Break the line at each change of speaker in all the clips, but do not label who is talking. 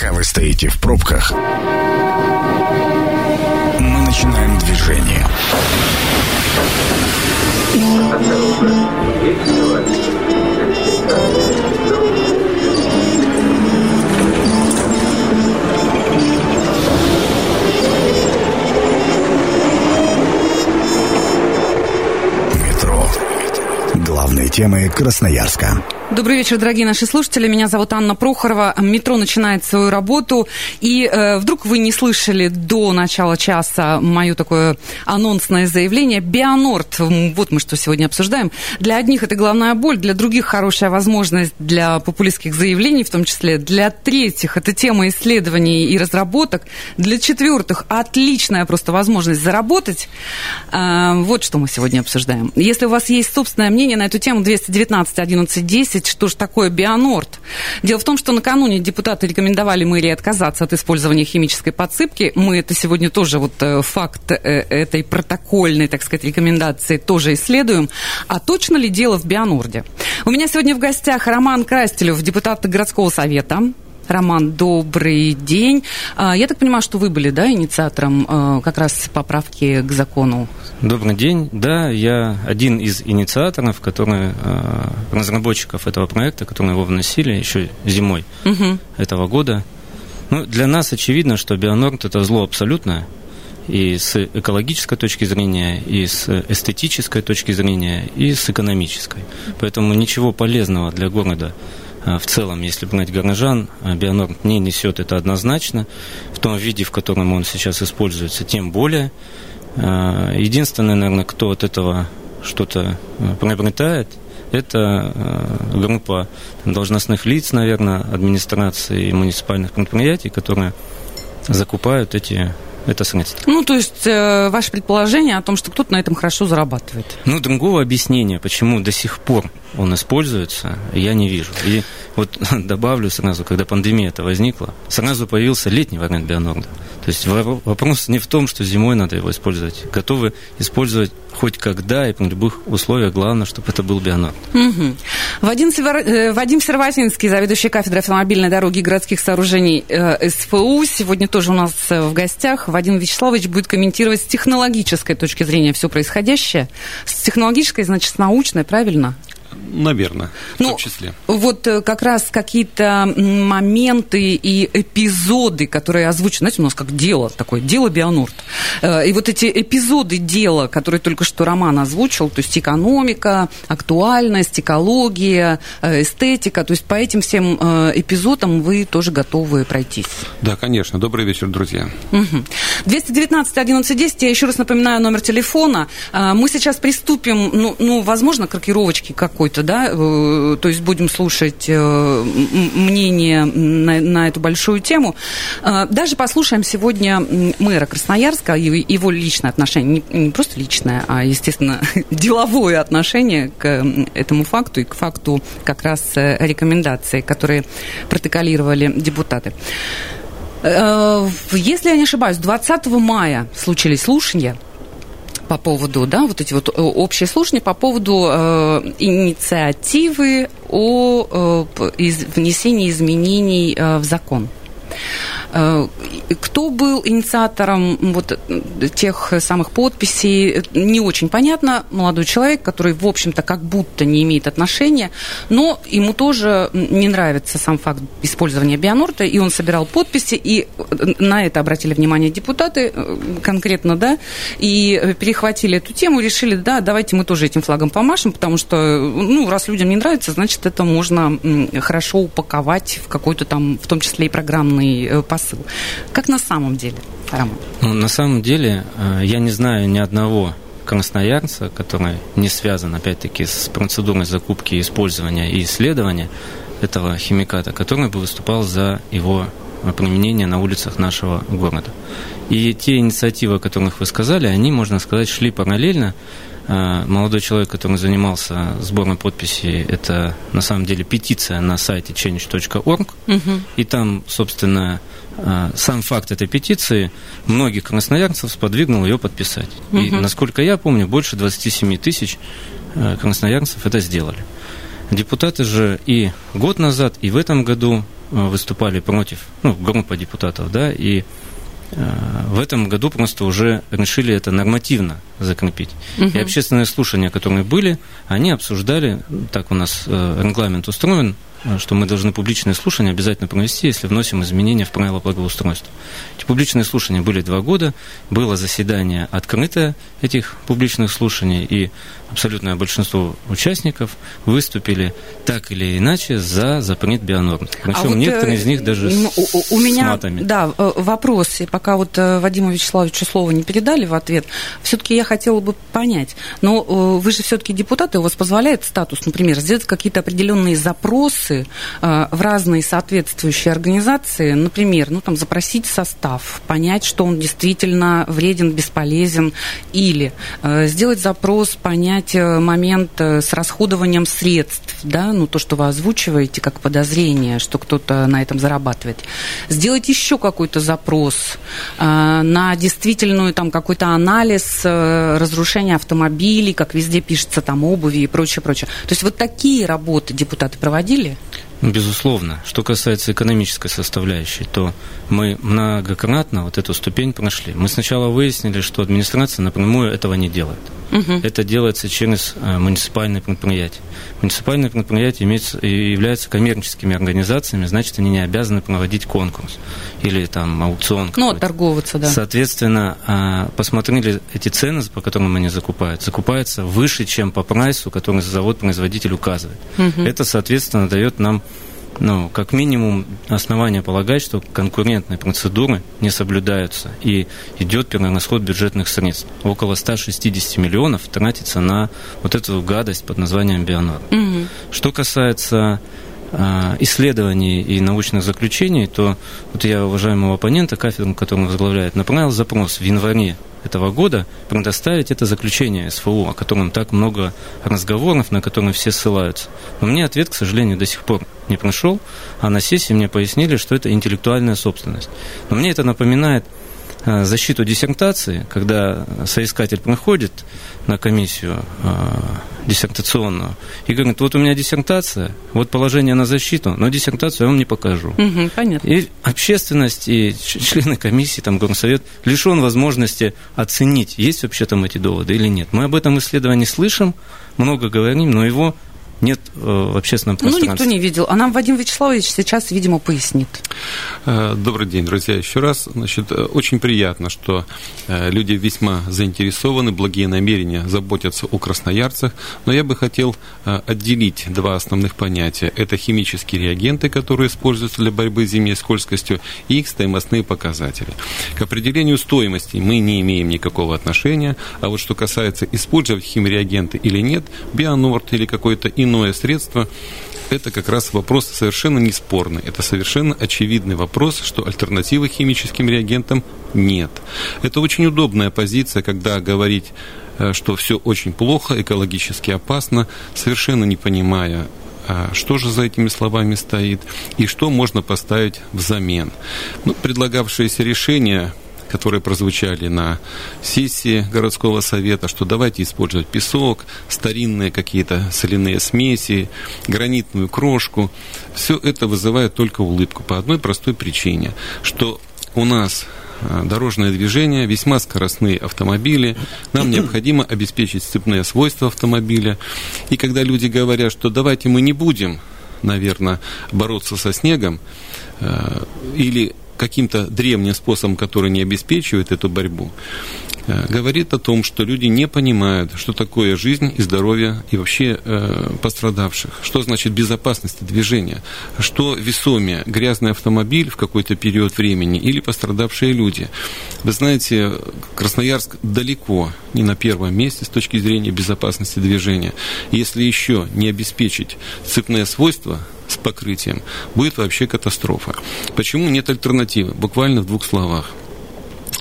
Пока вы стоите в пробках, мы начинаем движение. Метро. Главные темы Красноярска.
Добрый вечер, дорогие наши слушатели. Меня зовут Анна Прохорова. Метро начинает свою работу. И э, вдруг вы не слышали до начала часа мое такое анонсное заявление. Бионорд, вот мы что сегодня обсуждаем. Для одних это головная боль, для других хорошая возможность для популистских заявлений, в том числе для третьих это тема исследований и разработок. Для четвертых отличная просто возможность заработать. Э, вот что мы сегодня обсуждаем. Если у вас есть собственное мнение на эту тему, 219 11 10 что же такое бионорд. Дело в том, что накануне депутаты рекомендовали мэрии отказаться от использования химической подсыпки. Мы это сегодня тоже, вот э, факт э, этой протокольной, так сказать, рекомендации тоже исследуем. А точно ли дело в бионорде? У меня сегодня в гостях Роман Крастелев, депутат городского совета. Роман, добрый день. А, я так понимаю, что вы были, да, инициатором э, как раз поправки к закону?
Добрый день. Да, я один из инициаторов, которые, э, разработчиков этого проекта, которые его вносили еще зимой угу. этого года. Ну, для нас очевидно, что бионорд – это зло абсолютное, и с экологической точки зрения, и с эстетической точки зрения, и с экономической. Поэтому ничего полезного для города – а, в целом, если брать горожан, а, бионорм не несет это однозначно. В том виде, в котором он сейчас используется, тем более. А, единственное, наверное, кто от этого что-то приобретает, это группа должностных лиц, наверное, администрации муниципальных предприятий, которые закупают эти это средство.
Ну, то есть, э, ваше предположение о том, что кто-то на этом хорошо зарабатывает?
Ну, другого объяснения, почему до сих пор он используется, я не вижу. И вот добавлю сразу, когда пандемия это возникла, сразу появился летний вариант бионорда. То есть вопрос не в том, что зимой надо его использовать. Готовы использовать хоть когда и при любых условиях. Главное, чтобы это был бионорд.
Угу. Вадим, Север... Э, Вадим Серватинский, заведующий кафедрой автомобильной дороги и городских сооружений э, СФУ, сегодня тоже у нас э, в гостях. Вадим Вячеславович будет комментировать с технологической точки зрения все происходящее. С технологической, значит, с научной, правильно?
Наверное, в ну, том числе.
Вот э, как раз какие-то моменты и эпизоды, которые озвучены, знаете, у нас как дело такое, дело Бионорд. Э, и вот эти эпизоды дела, которые только что Роман озвучил, то есть экономика, актуальность, экология, э, эстетика, то есть по этим всем эпизодам вы тоже готовы пройтись?
Да, конечно. Добрый вечер, друзья.
Угу. 219 11 10, я еще раз напоминаю номер телефона. Мы сейчас приступим, ну, ну возможно, к рокировочке какой-то какой-то, да, э, то есть будем слушать э, мнение на, на эту большую тему. Э, даже послушаем сегодня мэра Красноярска, его личное отношение, не, просто личное, а, естественно, деловое отношение к этому факту и к факту как раз рекомендаций, которые протоколировали депутаты. Если я не ошибаюсь, 20 мая случились слушания – по поводу, да, вот эти вот э, общие слушания по поводу э, инициативы о э, внесении изменений э, в закон. Э, кто был инициатором вот тех самых подписей, не очень понятно. Молодой человек, который, в общем-то, как будто не имеет отношения, но ему тоже не нравится сам факт использования бионорта, и он собирал подписи, и на это обратили внимание депутаты э, конкретно, да, и перехватили эту тему, решили, да, давайте мы тоже этим флагом помашем, потому что, ну, раз людям не нравится, значит, это можно хорошо упаковать в какой-то там, в том числе и программный э, посыл. Как на самом деле, Роман?
Ну, на самом деле, э, я не знаю ни одного красноярца, который не связан, опять-таки, с процедурой закупки, использования и исследования этого химиката, который бы выступал за его применение на улицах нашего города. И те инициативы, о которых вы сказали, они, можно сказать, шли параллельно. Э, молодой человек, который занимался сбором подписей, это на самом деле петиция на сайте change.org. Угу. И там, собственно, а, сам факт этой петиции многих красноярцев сподвигнул ее подписать. Угу. И, насколько я помню, больше 27 тысяч красноярцев это сделали. Депутаты же и год назад, и в этом году выступали против, ну, группа депутатов, да, и в этом году просто уже решили это нормативно закрепить. Угу. И общественные слушания, которые были, они обсуждали, так у нас регламент устроен, Э, что мы должны публичные слушания обязательно провести, если вносим изменения в правила благоустройства. Эти публичные слушания были два года, было заседание открытое этих публичных слушаний, и абсолютное большинство участников выступили так или иначе за запрет бионорм. Причем а вот, некоторые из них даже
у, у меня, матами. Да, э, вопрос, и пока вот э, Вадиму Вячеславовичу слово не передали в ответ, все-таки я хотела бы понять, но вы же все-таки депутаты, у вас позволяет статус, например, сделать какие-то определенные запросы э, в разные соответствующие организации, например, ну там запросить состав, понять, что он действительно вреден, бесполезен, или сделать запрос, понять, э, момент э, с расходованием средств, да, ну то, что вы озвучиваете как подозрение, что кто-то на этом зарабатывает. Сделать еще какой-то запрос э, на действительную там какой-то анализ э, разрушения автомобилей, как везде пишется там обуви и прочее, прочее. То есть вот такие работы депутаты проводили?
Безусловно. Что касается экономической составляющей, то мы многократно вот эту ступень прошли. Мы сначала выяснили, что администрация напрямую этого не делает. Угу. Это делается через э, муниципальные предприятия. Муниципальные предприятия имеются, являются коммерческими организациями, значит, они не обязаны проводить конкурс или там аукцион.
Ну, торговаться, да.
Соответственно, э, посмотрели эти цены, по которым они закупают. Закупаются выше, чем по прайсу, который завод-производитель указывает. Угу. Это, соответственно, дает нам ну, как минимум, основания полагать, что конкурентные процедуры не соблюдаются и идет перерасход бюджетных средств. Около 160 миллионов тратится на вот эту гадость под названием Бионор. Угу. Что касается а, исследований и научных заключений, то вот я уважаемого оппонента, кафедру, которую он возглавляет, направил запрос в январе этого года предоставить это заключение СФУ, о котором так много разговоров, на которые все ссылаются. Но мне ответ, к сожалению, до сих пор не пришел, а на сессии мне пояснили, что это интеллектуальная собственность. Но мне это напоминает защиту диссертации, когда соискатель приходит на комиссию э, диссертационную и говорит, вот у меня диссертация, вот положение на защиту, но диссертацию я вам не покажу.
Угу, понятно.
И общественность, и члены комиссии, там, горсовет лишен возможности оценить, есть вообще там эти доводы или нет. Мы об этом исследовании слышим, много говорим, но его нет э, в общественном пространстве.
Ну, никто не видел. А нам Вадим Вячеславович сейчас, видимо, пояснит.
Э, добрый день, друзья, еще раз. Значит, э, очень приятно, что люди весьма заинтересованы, благие намерения заботятся о красноярцах, но я бы хотел отделить два основных понятия. Это химические реагенты, которые используются для борьбы с зимней скользкостью, и их стоимостные показатели. К определению стоимости мы не имеем никакого отношения, а вот что касается использовать химреагенты или нет, Бионорд или какой-то иной иное средство, это как раз вопрос совершенно неспорный. Это совершенно очевидный вопрос, что альтернативы химическим реагентам нет. Это очень удобная позиция, когда говорить э, что все очень плохо, экологически опасно, совершенно не понимая, а что же за этими словами стоит и что можно поставить взамен. Ну, предлагавшееся решение которые прозвучали на сессии городского совета, что давайте использовать песок, старинные какие-то соляные смеси, гранитную крошку. Все это вызывает только улыбку по одной простой причине, что у нас а, дорожное движение, весьма скоростные автомобили. Нам необходимо обеспечить сцепные свойства автомобиля. И когда люди говорят, что давайте мы не будем, наверное, бороться со снегом, а, или каким-то древним способом, который не обеспечивает эту борьбу, говорит о том, что люди не понимают, что такое жизнь и здоровье и вообще э, пострадавших. Что значит безопасность движения? Что весомее, грязный автомобиль в какой-то период времени или пострадавшие люди? Вы знаете, Красноярск далеко не на первом месте с точки зрения безопасности движения. Если еще не обеспечить цепные свойства с покрытием, будет вообще катастрофа. Почему нет альтернативы? Буквально в двух словах.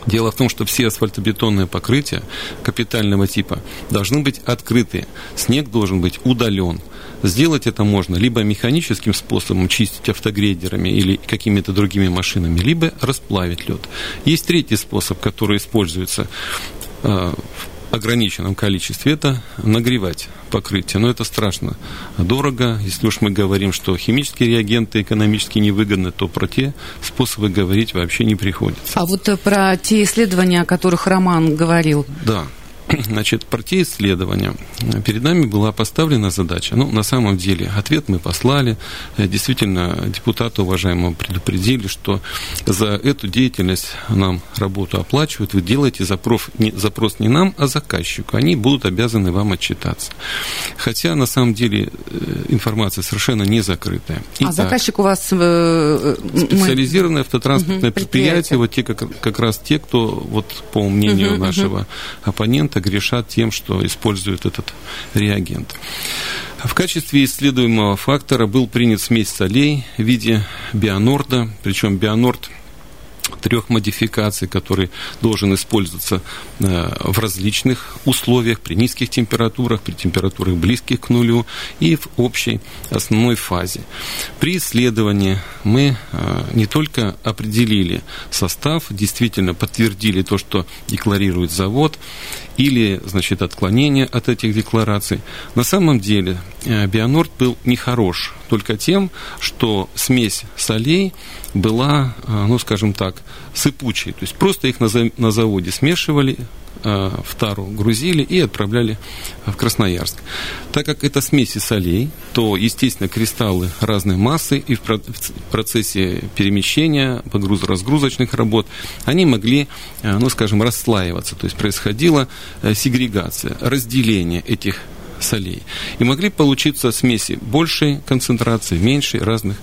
Дело в том, что все асфальтобетонные покрытия капитального типа должны быть открыты. Снег должен быть удален. Сделать это можно либо механическим способом чистить автогрейдерами или какими-то другими машинами, либо расплавить лед. Есть третий способ, который используется э, ограниченном количестве, это нагревать покрытие. Но это страшно дорого. Если уж мы говорим, что химические реагенты экономически невыгодны, то про те способы говорить вообще не приходится.
А вот э, про те исследования, о которых Роман говорил.
Да. Значит, про те исследования. Перед нами была поставлена задача. Ну, на самом деле, ответ мы послали. Э, действительно, депутаты уважаемого предупредили, что за эту деятельность нам работу оплачивают. Вы делаете запрос не, запрос не нам, а заказчику. Они будут обязаны вам отчитаться. Хотя, на самом деле, э, информация совершенно не закрытая.
Итак, а заказчик у вас... Э,
специализированное автотранспортное угу, предприятие, вот те, как, как раз те, кто, вот по мнению угу, нашего угу. оппонента, часто грешат тем, что используют этот реагент. В качестве исследуемого фактора был принят смесь солей в виде бионорда, причем бионорд трех модификаций, который должен использоваться э, в различных условиях, при низких температурах, при температурах близких к нулю и в общей основной фазе. При исследовании мы э, не только определили состав, действительно подтвердили то, что декларирует завод, или, значит, отклонение от этих деклараций. На самом деле э, Бионорд был нехорош только тем, что смесь солей была, ну, скажем так, сыпучей. То есть просто их на заводе смешивали, Э, в тару грузили и отправляли в Красноярск. Так как это смеси солей, то, естественно, кристаллы разной массы и в процессе перемещения, погрузо-разгрузочных работ, они могли, э, ну, скажем, расслаиваться. То есть происходила э, сегрегация, разделение этих солей. И могли получиться смеси большей концентрации, меньшей, разных.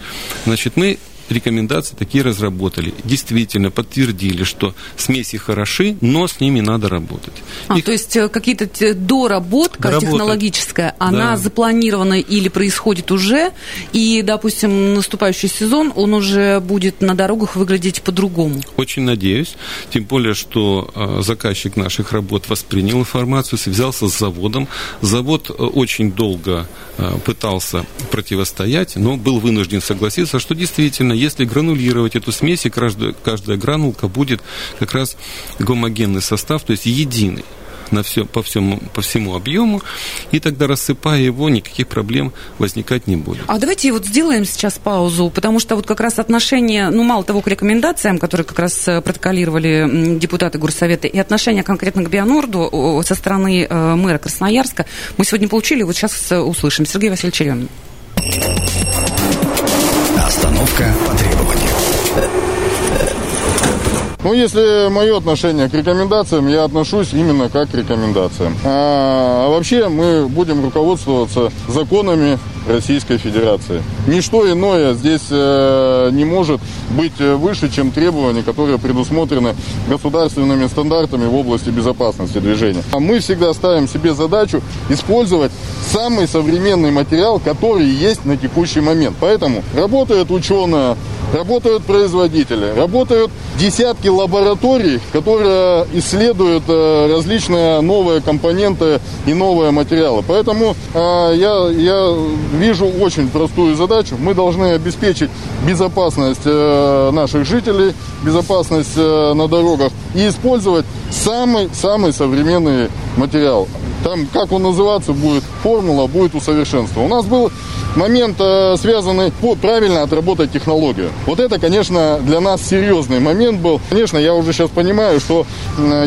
Значит, мы рекомендации такие разработали. Действительно подтвердили, что смеси хороши, но с ними надо работать.
А, Их... То есть э, какие-то доработка Доработать. технологическая, она да. запланирована или происходит уже, и, допустим, наступающий сезон, он уже будет на дорогах выглядеть по-другому?
Очень надеюсь. Тем более, что э, заказчик наших работ воспринял информацию, связался с заводом. Завод э, очень долго пытался противостоять, но был вынужден согласиться, что действительно если гранулировать эту смесь, и каждая, каждая гранулка будет как раз гомогенный состав, то есть единый на все, по, всему, по всему объему, и тогда, рассыпая его, никаких проблем возникать не будет.
А давайте вот сделаем сейчас паузу, потому что вот как раз отношение, ну, мало того, к рекомендациям, которые как раз э, протоколировали депутаты Горсовета, и отношение конкретно к Бионорду со стороны э, мэра Красноярска, мы сегодня получили, вот сейчас э, услышим. Сергей Васильевич Еремин.
Остановка по требованию.
Ну, если мое отношение к рекомендациям, я отношусь именно как к рекомендациям. А, а вообще мы будем руководствоваться законами Российской Федерации. Ничто иное здесь э, не может быть выше, чем требования, которые предусмотрены государственными стандартами в области безопасности движения. А мы всегда ставим себе задачу использовать самый современный материал, который есть на текущий момент. Поэтому работает ученая, работают производители, работают десятки лабораторий, которые исследуют э, различные новые компоненты и новые материалы. Поэтому э, я, я вижу очень простую задачу. Мы должны обеспечить безопасность э, наших жителей, безопасность на дорогах и использовать самый-самый современный материал. Там, как он называться будет, формула будет усовершенствована. У нас был момент, э, связанный по правильно отработать технологию. Вот это, конечно, для нас серьезный момент был. Конечно, я уже сейчас понимаю, что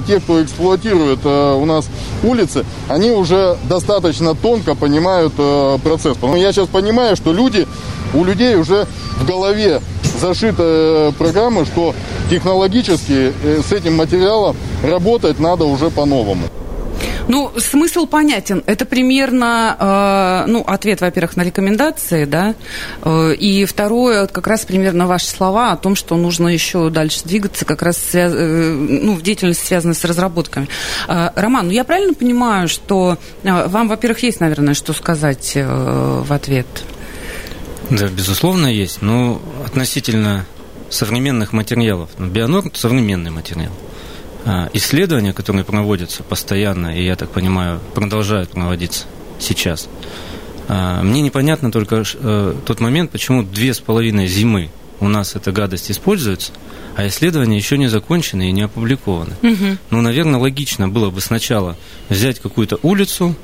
те, кто эксплуатирует э, у нас улицы, они уже достаточно тонко понимают э, процесс. Но я сейчас понимаю, что люди, у людей уже в голове зашита программа, что технологически с этим материалом работать надо уже по-новому.
Ну, смысл понятен. Это примерно, э, ну, ответ, во-первых, на рекомендации, да, э, и второе, как раз примерно ваши слова о том, что нужно еще дальше двигаться, как раз связ... э, ну, в деятельности, связанной с разработками. Э, Роман, ну, я правильно понимаю, что э, вам, во-первых, есть, наверное, что сказать э, в ответ?
Да, безусловно, есть. Но относительно современных материалов. Ну, Бионорм – современный материал. А, исследования, которые проводятся постоянно, и, я так понимаю, продолжают проводиться сейчас, а, мне непонятно только э, тот момент, почему две с половиной зимы у нас эта гадость используется, а исследования еще не закончены и не опубликованы. Угу. Ну, наверное, логично было бы сначала взять какую-то улицу,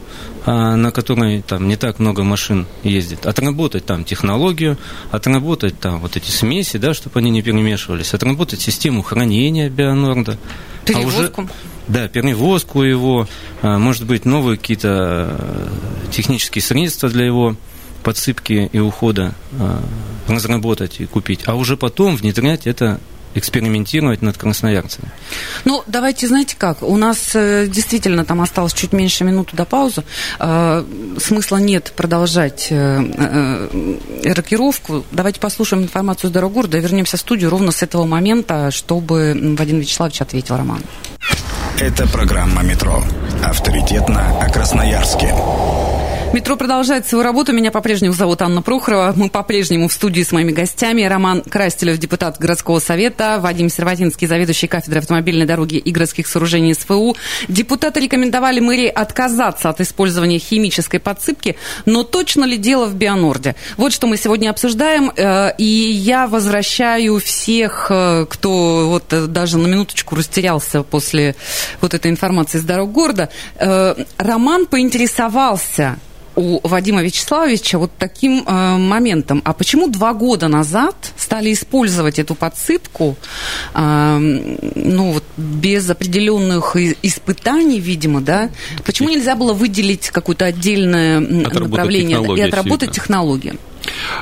а, на которой там не так много машин ездит, отработать там технологию, отработать там вот эти смеси, да, чтобы они не перемешивались, отработать систему хранения бионорда.
Перевозку? А уже,
да, перевозку его, а, может быть, новые какие-то э, технические средства для его подсыпки и ухода разработать и купить, а уже потом внедрять это экспериментировать над красноярцами.
Ну, давайте, знаете как, у нас э, действительно там осталось чуть меньше минуты до паузы. Э, смысла нет продолжать рокировку. Давайте послушаем информацию с дорог города и вернемся в студию ровно с этого момента, чтобы Вадим Вячеславович ответил Роман.
Это программа «Метро». Авторитетно о Красноярске.
Метро продолжает свою работу. Меня по-прежнему зовут Анна Прохорова. Мы по-прежнему в студии с моими гостями. Роман Крастелев, депутат городского совета, Вадим Серватинский, заведующий кафедрой автомобильной дороги и городских сооружений СФУ. Депутаты рекомендовали мэрии отказаться от использования химической подсыпки, но точно ли дело в Бионорде? Вот что мы сегодня обсуждаем. Э, и я возвращаю всех, э, кто вот э, даже на минуточку растерялся после вот этой информации из дорог города. Роман поинтересовался, у Вадима Вячеславовича вот таким э, моментом. А почему два года назад стали использовать эту подсыпку, э, ну вот без определенных испытаний, видимо, да? Почему нельзя было выделить какое-то отдельное направление и отработать технологии?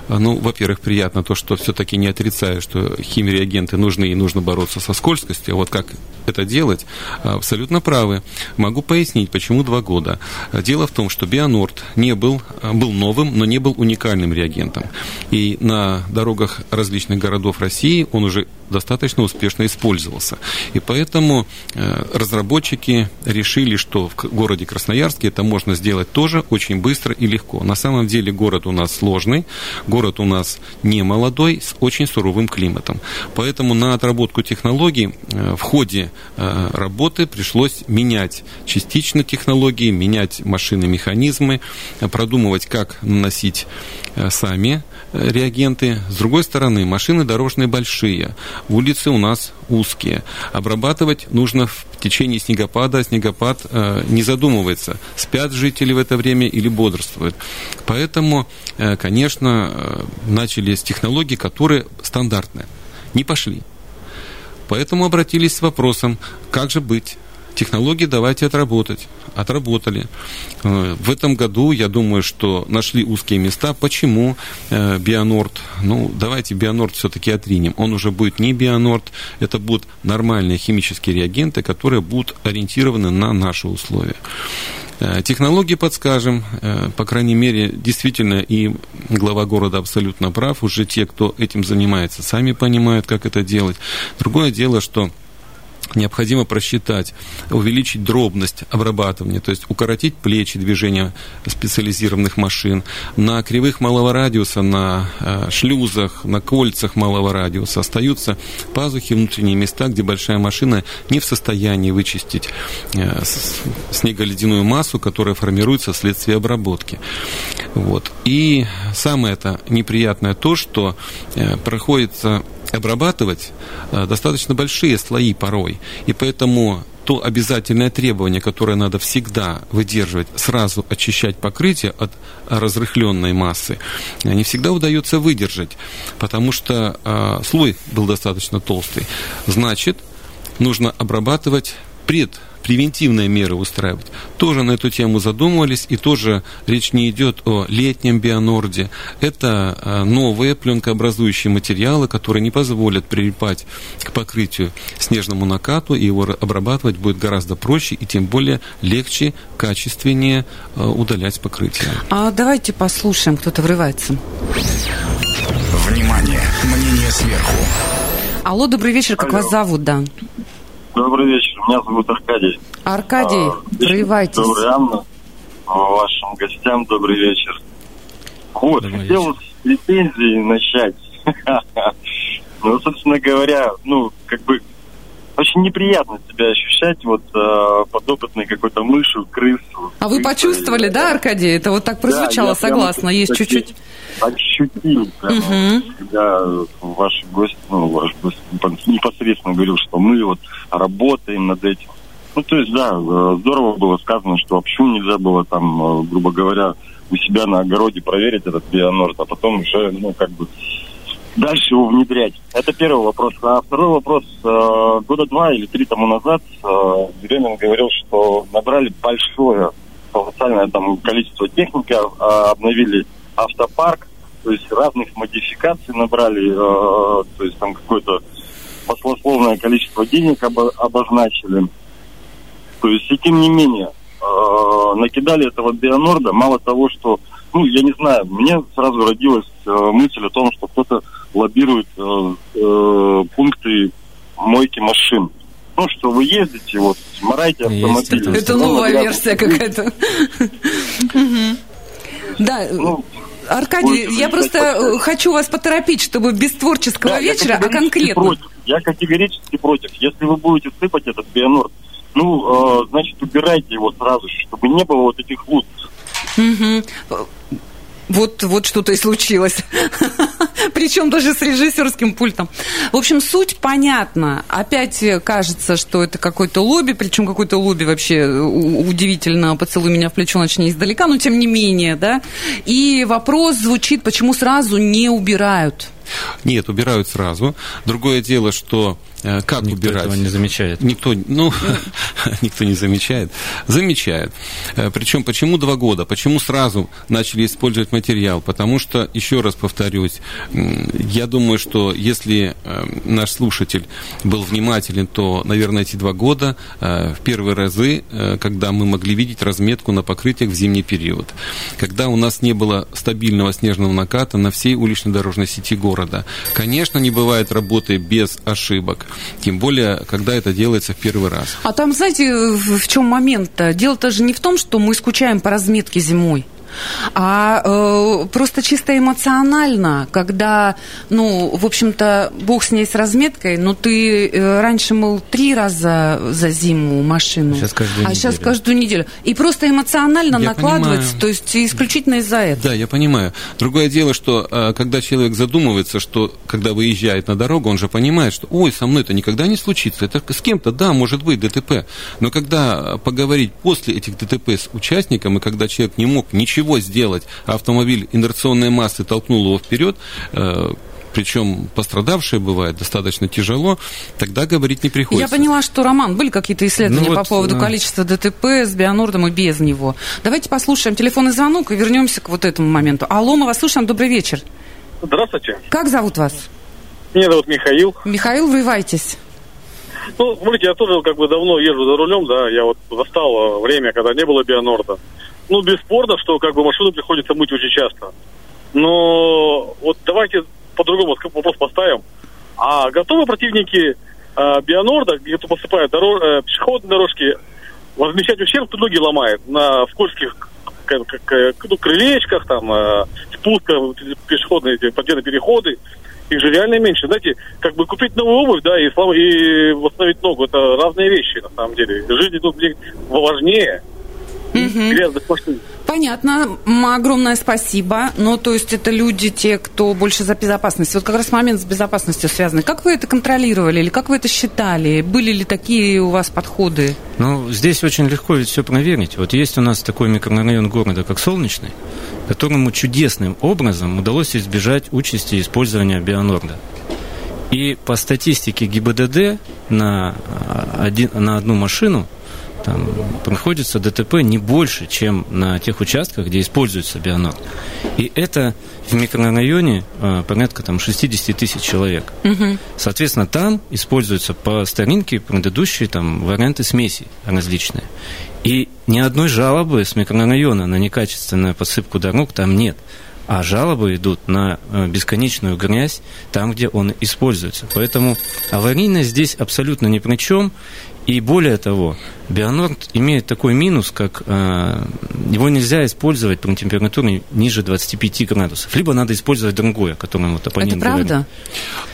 Ну, во-первых, приятно то, что все-таки не отрицаю, что химреагенты нужны и нужно бороться со скользкостью. Вот как это делать, абсолютно правы. Могу пояснить, почему два года. Дело в том, что Бионорд не был, был новым, но не был уникальным реагентом. И на дорогах различных городов России он уже достаточно успешно использовался. И поэтому э, разработчики решили, что в городе Красноярске это можно сделать тоже очень быстро и легко. На самом деле город у нас сложный, город у нас не молодой, с очень суровым климатом. Поэтому на отработку технологий э, в ходе э, работы пришлось менять частично технологии, менять машины, механизмы, продумывать, как наносить сами реагенты. С другой стороны, машины дорожные большие, улицы у нас узкие. Обрабатывать нужно в течение снегопада. Снегопад э, не задумывается, спят жители в это время или бодрствуют. Поэтому, э, конечно, э, с технологий, которые стандартные. Не пошли. Поэтому обратились с вопросом, как же быть технологии давайте отработать. Отработали. Э, в этом году, я думаю, что нашли узкие места. Почему э, Бионорд? Ну, давайте Бионорд все-таки отринем. Он уже будет не Бионорд, это будут нормальные химические реагенты, которые будут ориентированы на наши условия. Э, технологии подскажем, по крайней мере, действительно, и глава города абсолютно прав, уже те, кто этим занимается, сами понимают, как это делать. Другое дело, что необходимо просчитать, увеличить дробность обрабатывания, то есть укоротить плечи движения специализированных машин. На кривых малого радиуса, на э, шлюзах, на кольцах малого радиуса остаются пазухи, внутренние места, где большая машина не в состоянии вычистить э, снеголедяную массу, которая формируется вследствие обработки. Вот. И самое это неприятное то, что э, проходится обрабатывать э, достаточно большие слои порой. И поэтому то обязательное требование, которое надо всегда выдерживать, сразу очищать покрытие от разрыхленной массы, не всегда удается выдержать, потому что э, слой был достаточно толстый. Значит, нужно обрабатывать пред превентивные меры устраивать. Тоже на эту тему задумывались, и тоже речь не идет о летнем бионорде. Это а, новые пленкообразующие материалы, которые не позволят прилипать к покрытию снежному накату, и его обрабатывать будет гораздо проще и тем более легче, качественнее а, удалять покрытие.
А давайте послушаем, кто-то врывается.
Внимание! Мнение сверху.
Алло, добрый вечер, как Алло. вас зовут, да?
Добрый вечер, меня зовут Аркадий.
Аркадий, а, проявайтесь.
Добрый, Анна. Вашим гостям добрый вечер. Вот, добрый хотел вечер. с претензий начать. ну, собственно говоря, ну, как бы очень неприятно себя ощущать вот э, подопытной какой-то мышью, крысу.
А вы почувствовали, да, Аркадий? Это вот так прозвучало,
да,
согласна, есть чуть-чуть.
Ощутил, прямо, угу. когда ваш гость, ну, ваш гость непосредственно говорил, что мы вот работаем над этим. Ну, то есть, да, э, здорово было сказано, что вообще нельзя было там, э, грубо говоря, у себя на огороде проверить этот бионорд, а потом уже, ну, как бы дальше его внедрять. Это первый вопрос. А второй вопрос. Э, года два или три тому назад э, Беремин говорил, что набрали большое колоссальное там количество техники, а, обновили автопарк, то есть разных модификаций набрали, э, то есть там какое-то послословное количество денег обо- обозначили. То есть, и тем не менее, накидали этого Бионорда, мало того, что, ну, я не знаю, мне сразу родилась мысль о том, что кто-то лоббирует э, э, пункты мойки машин. Ну, что вы ездите, вот, мораете автомобиль.
Это, это новая версия какая-то. Да, ну, Аркадий, я просто хочу вас поторопить, чтобы без творческого вечера, а конкретно.
Я категорически против. Если вы будете сыпать этот бионорд, ну, значит, убирайте его сразу, чтобы не было вот этих лут.
Вот, вот что-то и случилось. Причем даже с режиссерским пультом. В общем, суть понятна. Опять кажется, что это какой-то лобби, причем какой-то лобби вообще удивительно «Поцелуй меня в плечо, начни издалека», но тем не менее, да. И вопрос звучит, почему сразу не убирают?
Нет, убирают сразу. Другое дело, что Э, как
никто
убирать?
Этого не замечает.
Никто, ну, никто не замечает. Замечает. Э, Причем почему два года? Почему сразу начали использовать материал? Потому что, еще раз повторюсь, я думаю, что если э, наш слушатель был внимателен, то, наверное, эти два года в первые разы, когда мы могли видеть разметку на покрытиях в зимний период, когда у нас не было стабильного снежного наката на всей уличной дорожной сети города. Конечно, не бывает работы без ошибок. Тем более, когда это делается в первый раз.
А там, знаете, в чем момент-то? Дело-то же не в том, что мы скучаем по разметке зимой а э, просто чисто эмоционально, когда, ну, в общем-то, бог с ней с разметкой, но ты э, раньше мыл три раза за зиму машину,
сейчас каждую
а
неделю.
сейчас каждую неделю. И просто эмоционально
я
накладывается,
понимаю.
то есть исключительно из-за этого.
Да, я понимаю. Другое дело, что э, когда человек задумывается, что когда выезжает на дорогу, он же понимает, что, ой, со мной это никогда не случится, это с кем-то, да, может быть, ДТП. Но когда поговорить после этих ДТП с участником, и когда человек не мог ничего ничего сделать, а автомобиль инерционной массы толкнул его вперед, э, причем пострадавшие бывает достаточно тяжело, тогда говорить не приходится.
Я поняла, что, Роман, были какие-то исследования ну, вот, по поводу да. количества ДТП с Бионордом и без него. Давайте послушаем телефонный звонок и вернемся к вот этому моменту. Алло, мы вас слушаем, добрый вечер.
Здравствуйте.
Как зовут вас?
Меня зовут Михаил.
Михаил, врывайтесь.
Ну, смотрите, я тоже как бы давно езжу за рулем, да, я вот застал время, когда не было Бионорда ну, бесспорно, что как бы машину приходится мыть очень часто. Но вот давайте по-другому вопрос поставим. А готовы противники э, Бионорда, где посыпают дорож, э, пешеходные дорожки, возмещать ущерб, кто ноги ломает на скользких ну, крылечках, там, э, спуска, пешеходные эти подземные переходы, их же реально меньше. Знаете, как бы купить новую обувь, да, и, и восстановить ногу, это разные вещи, на самом деле. Жизнь тут важнее.
Угу. Понятно. Огромное спасибо. Ну, то есть это люди, те, кто больше за безопасность. Вот как раз момент с безопасностью связанный. Как вы это контролировали или как вы это считали? Были ли такие у вас подходы?
Ну, здесь очень легко ведь все проверить. Вот есть у нас такой микрорайон города, как Солнечный, которому чудесным образом удалось избежать участи использования бионорда. И по статистике ГИБДД на, один, на одну машину там приходится ДТП не больше, чем на тех участках, где используется бионор. И это в микрорайоне э, порядка там, 60 тысяч человек. Угу. Соответственно, там используются по старинке предыдущие там, варианты смеси различные. И ни одной жалобы с микрорайона на некачественную посыпку дорог там нет а жалобы идут на э, бесконечную грязь там, где он используется. Поэтому аварийность здесь абсолютно ни при чем. И более того, Бионорд имеет такой минус, как э, его нельзя использовать при температуре ниже 25 градусов. Либо надо использовать другое, которое вот оппонент
Это правда?
говорит.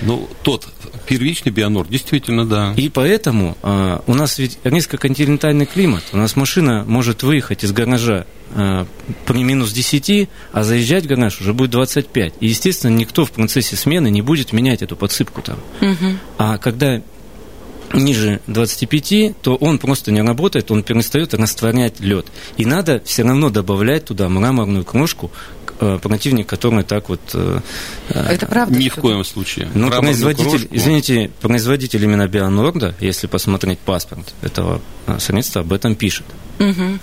Ну, тот первичный Бионорд, действительно, да.
И поэтому э, у нас ведь низкоконтинентальный климат. У нас машина может выехать из гаража э, при минус 10, а заезжать в гараж уже будет 25. И, естественно, никто в процессе смены не будет менять эту подсыпку там. А когда ниже 25, то он просто не работает, он перестает растворять лед. И надо все равно добавлять туда мраморную крошку, э, противник которой так вот... э,
Это правда?
Ни в коем случае.
ну,
Мраморную
производитель,
крошку-
извините, производитель именно Бионорда, если посмотреть паспорт этого э, средства, об этом пишет.
Мгм.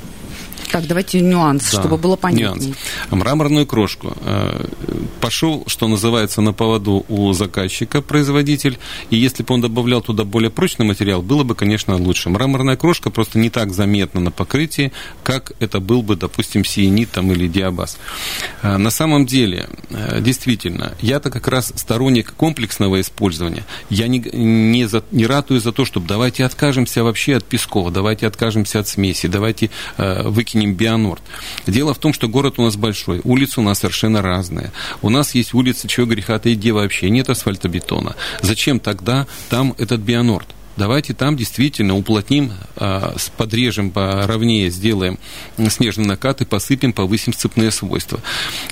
Так, давайте нюанс,
Да,
чтобы было понятнее.
нюанс. Мраморную крошку. Э, Пошел, что называется, на поводу у заказчика производитель, и если бы он добавлял туда более прочный материал, было бы, конечно, лучше. Мраморная крошка просто не так заметна на покрытии, как это был бы, допустим, сиенит там, или диабаз. Э, На самом деле, э, действительно, я-то как раз сторонник комплексного использования. Я не, не, за- не ратую за то, чтобы давайте откажемся вообще от песков, давайте откажемся от смеси, давайте э, выкинем бионорд. Дело в том, что город у нас большой, улицы у нас совершенно разные. У нас есть улицы, чего греха таить, где вообще нет асфальтобетона. Зачем тогда там этот бионорд? Давайте там действительно уплотним, а, подрежем поровнее, сделаем снежный накат и посыпем, повысим сцепные свойства.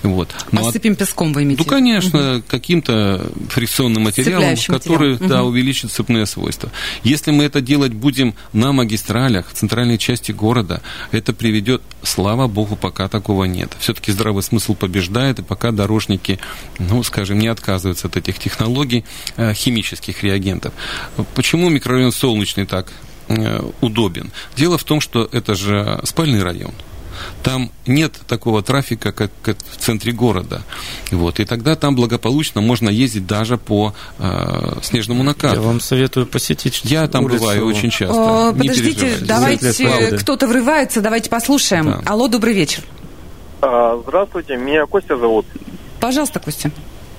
Вот. Ну, а-
Посыпем песком, вы имеете
ну, конечно, каким-то фрикционным материалом, который
материалом.
да,
Мгм.
увеличит цепные свойства. Если мы это делать будем на магистралях, в центральной части города, это приведет, слава богу, пока такого нет. Все-таки здравый смысл побеждает, и пока дорожники, ну, скажем, не отказываются от этих технологий э, химических реагентов. Почему микрорайон Солнечный так э, удобен? Дело в том, что это же спальный район. Там нет такого трафика, как, как в центре города. Вот. И тогда там благополучно можно ездить даже по э, снежному
Я
накату.
вам советую посетить
Я там
улицу.
бываю очень часто.
О, Подождите, давайте, кто-то врывается, давайте послушаем.
Да.
Алло, добрый вечер.
А, Здравствуйте, меня Костя зовут.
Пожалуйста, Костя.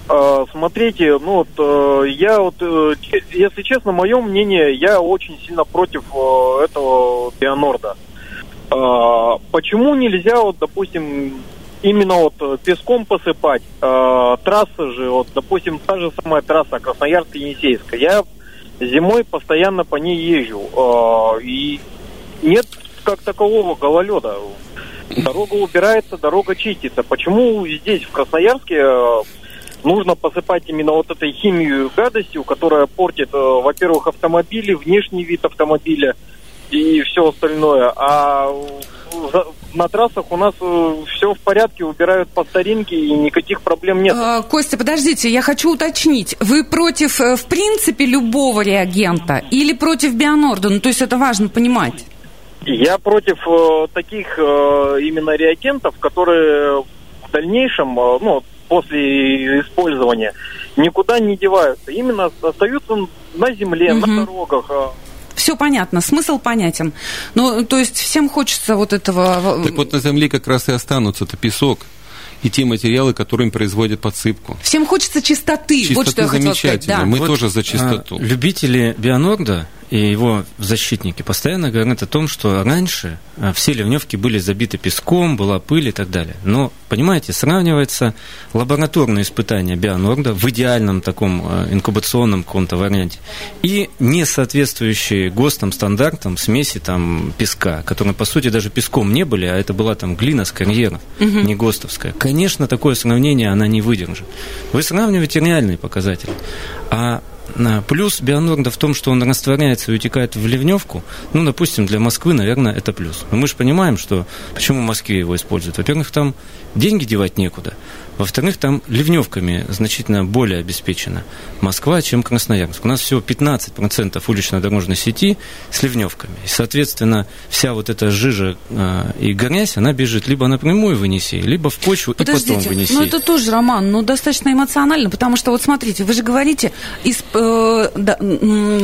А, Смотрите, ну вот э, я вот, э, если честно, мое мнение, я очень сильно против э, этого Бионорда. Почему нельзя, вот, допустим, именно вот песком посыпать? А, Трассы же, вот, допустим, та же самая трасса Красноярск-Енисейская. Я зимой постоянно по ней езжу. А, И нет как такового гололеда. Дорога убирается, дорога чистится. Почему здесь, в Красноярске, нужно посыпать именно вот этой химию гадостью, которая портит, э, во-первых, автомобили, внешний вид автомобиля и все остальное. А на трассах у нас все в порядке, убирают по старинке и никаких проблем нет.
Э, Костя, подождите, я хочу уточнить. Вы против, э, в принципе, любого реагента или против Бионорда? Ну, то есть это важно понимать.
Я против э, таких э, именно реагентов, которые в дальнейшем, э, ну, после использования, никуда не деваются. Именно остаются на земле,
Мгм.
на дорогах.
Все понятно, смысл понятен. Ну, то есть всем хочется вот этого...
Так вот на земле как раз и останутся это песок и те материалы, которыми производят подсыпку.
Всем хочется чистоты. вот что я хотела сказать. Да.
Мы
Вот,
тоже за чистоту.
а, любители Бионорда и его защитники постоянно говорят о том, что раньше а, все ливневки были забиты песком, была пыль и так далее. Но, понимаете, сравнивается лабораторное испытание Бионорда в идеальном таком а, инкубационном каком-то варианте и не соответствующие ГОСТам стандартам смеси там песка, которые, по сути, даже песком не были, а это была там глина с карьеров, не ГОСТовская. Конечно, такое сравнение она не выдержит. Вы сравниваете реальные показатели. А, Плюс Бионорда в том, что он растворяется и утекает в ливневку. Ну, допустим, для Москвы, наверное, это плюс. Но мы же понимаем, что почему в Москве его используют. Во-первых, там деньги девать некуда. Во-вторых, там ливневками значительно более обеспечена Москва, чем Красноярск. У нас всего 15% уличной дорожной сети с ливневками. И, соответственно, вся вот эта жижа а, и грязь, она бежит либо напрямую в Енисей, либо в почву и потом в
Подождите,
Енисей.
ну это тоже, Роман, ну достаточно эмоционально, потому что вот смотрите, вы же говорите, исп- э, да,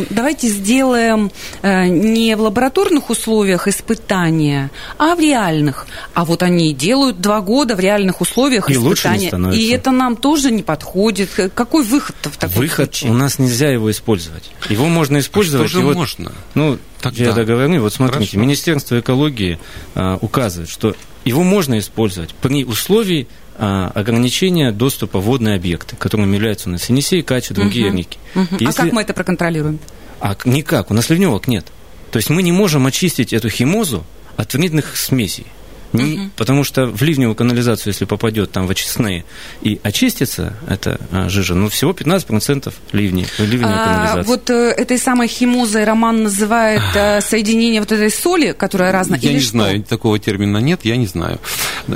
давайте сделаем э, не в лабораторных условиях испытания, а в реальных. А вот они делают два года в реальных условиях
и испытания.
Лучше не и это нам тоже не подходит. Какой выход в таком
выход,
случае?
У нас нельзя его использовать. Его можно использовать. А
что же
вот,
можно?
Ну, Тогда. я договорю. Вот смотрите, Хорошо. Министерство экологии а, указывает, что его можно использовать при условии а, ограничения доступа в водные объекты, которыми являются у нас Енисей, Кача, другие угу. реки.
Угу. Если... А как мы это проконтролируем?
А никак, у нас ливневок нет. То есть мы не можем очистить эту химозу от вредных смесей. Не, угу. Потому что в ливневую канализацию, если попадет там в очистные и очистится эта а, жижа, ну, всего 15% ливней, ливневой а, канализации.
Вот э, этой самой химозой Роман называет э, соединение вот этой соли, которая разная,
Я
или
не
что?
знаю, такого термина нет, я не знаю.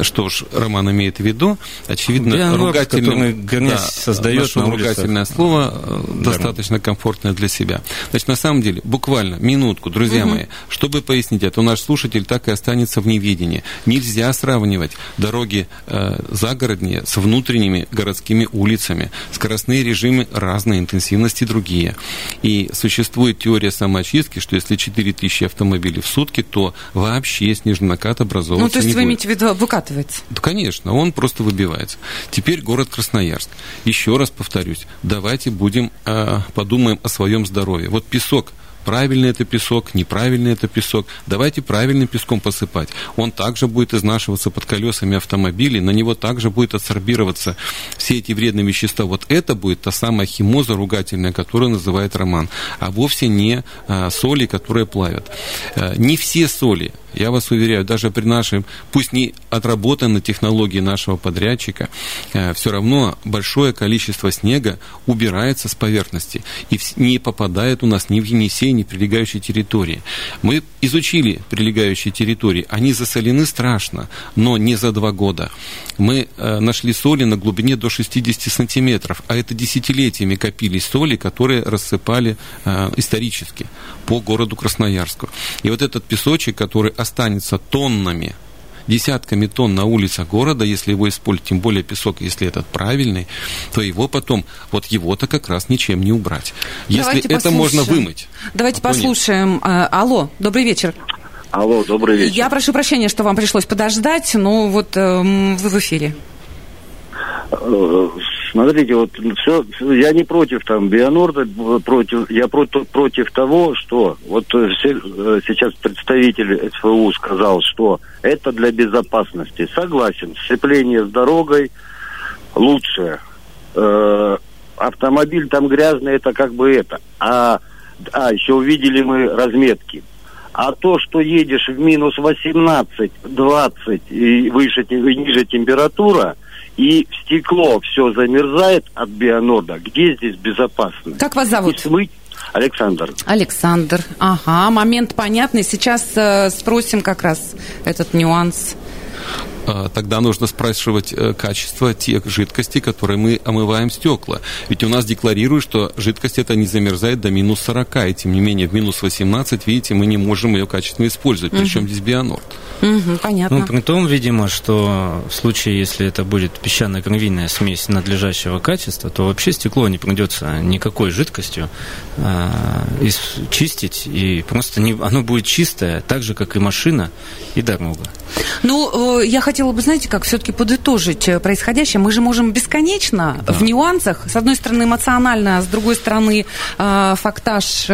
Что ж, Роман имеет в виду, очевидно,
Бианорд,
ругательное,
да, создает
на ругательное слово э, достаточно комфортное для себя. Значит, на самом деле, буквально минутку, друзья угу. мои, чтобы пояснить это, наш слушатель так и останется в неведении. Нельзя сравнивать дороги э, загородние с внутренними городскими улицами. Скоростные режимы разной интенсивности другие. И существует теория самоочистки, что если 4000 автомобилей в сутки, то вообще снежный накат образовываться
Ну, то есть вы
будет.
имеете в виду, выкатывается?
Да, конечно, он просто выбивается. Теперь город Красноярск. Еще раз повторюсь, давайте будем э, подумаем о своем здоровье. Вот песок – правильный это песок, неправильный это песок. Давайте правильным песком посыпать. Он также будет изнашиваться под колесами автомобилей, на него также будет адсорбироваться все эти вредные вещества. Вот это будет та самая химоза ругательная, которую называет Роман, а вовсе не а, соли, которые плавят. А, не все соли я вас уверяю, даже при нашем, пусть не отработанной технологии нашего подрядчика, э, все равно большое количество снега убирается с поверхности и не попадает у нас ни в Енисей, ни в прилегающие территории. Мы изучили прилегающие территории, они засолены страшно, но не за два года. Мы э, нашли соли на глубине до 60 сантиметров, а это десятилетиями копились соли, которые рассыпали э, исторически по городу Красноярску. И вот этот песочек, который останется тоннами, десятками тонн на улицах города, если его использовать, тем более песок, если этот правильный, то его потом, вот его-то как раз ничем не убрать. Если Давайте это послушаем. можно вымыть.
Давайте а послушаем. Нет. Алло, добрый вечер.
Алло, добрый вечер.
Я прошу прощения, что вам пришлось подождать, но вот э, вы в эфире.
Смотрите, вот все, я не против там Бионорда, против, я против, против того, что вот э, все, э, сейчас представитель СФУ сказал, что это для безопасности. Согласен, сцепление с дорогой лучше. Э, автомобиль там грязный, это как бы это. А, а еще увидели мы разметки. А то, что едешь в минус 18, 20 и выше и ниже температура, и стекло все замерзает от бионорда, где здесь безопасно?
Как вас зовут?
смыть Александр.
Александр. Ага, момент понятный. Сейчас э, спросим как раз этот нюанс.
А, тогда нужно спрашивать э, качество тех жидкостей, которые мы омываем стекла. Ведь у нас декларируют, что жидкость эта не замерзает до минус 40, и тем не менее в минус 18, видите, мы не можем ее качественно использовать. Угу. Причем здесь бионорд.
Угу, понятно.
Ну, при том, видимо, что в случае, если это будет песчано-гравийная смесь надлежащего качества, то вообще стекло не придется никакой жидкостью а, чистить, и просто не, оно будет чистое, так же, как и машина и дорога.
Ну, э, я хотела бы, знаете, как все-таки подытожить э, происходящее. Мы же можем бесконечно да. в нюансах, с одной стороны эмоционально, а с другой стороны э, фактаж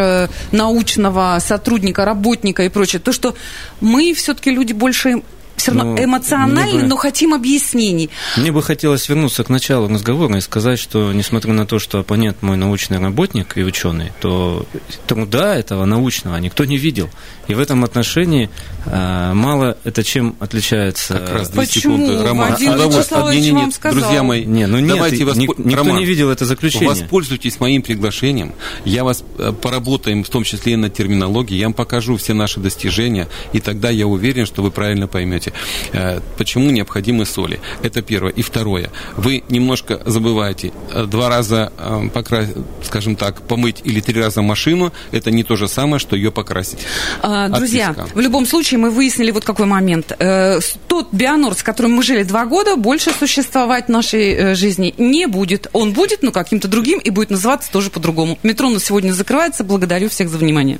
научного сотрудника, работника и прочее. То, что мы все-таки люди больше все равно ну, эмоциональны, бы, но хотим объяснений.
Мне бы хотелось вернуться к началу разговора и сказать, что несмотря на то, что оппонент мой научный работник и ученый, то труда этого научного никто не видел. И в этом отношении э, мало это чем отличается.
Как раз две Почему? секунды. Роман, Вадим а, не, не, не,
друзья мои,
не, ну нет, давайте восп... никто Роман, не видел это заключение.
Воспользуйтесь моим приглашением. Я вас э, поработаем, в том числе и на терминологии. Я вам покажу все наши достижения, и тогда я уверен, что вы правильно поймете. Говорите. Э, почему необходимы соли? Это первое. И второе. Вы немножко забываете, э, два раза, э, покра... скажем так, помыть или три раза машину, это не то же самое, что ее покрасить.
А, друзья, в любом случае мы выяснили вот какой момент. Тот Бионор, с которым мы жили два года, больше существовать в нашей жизни не будет. Он будет, но каким-то другим, и будет называться тоже по-другому. Метро на сегодня закрывается. Благодарю всех за внимание.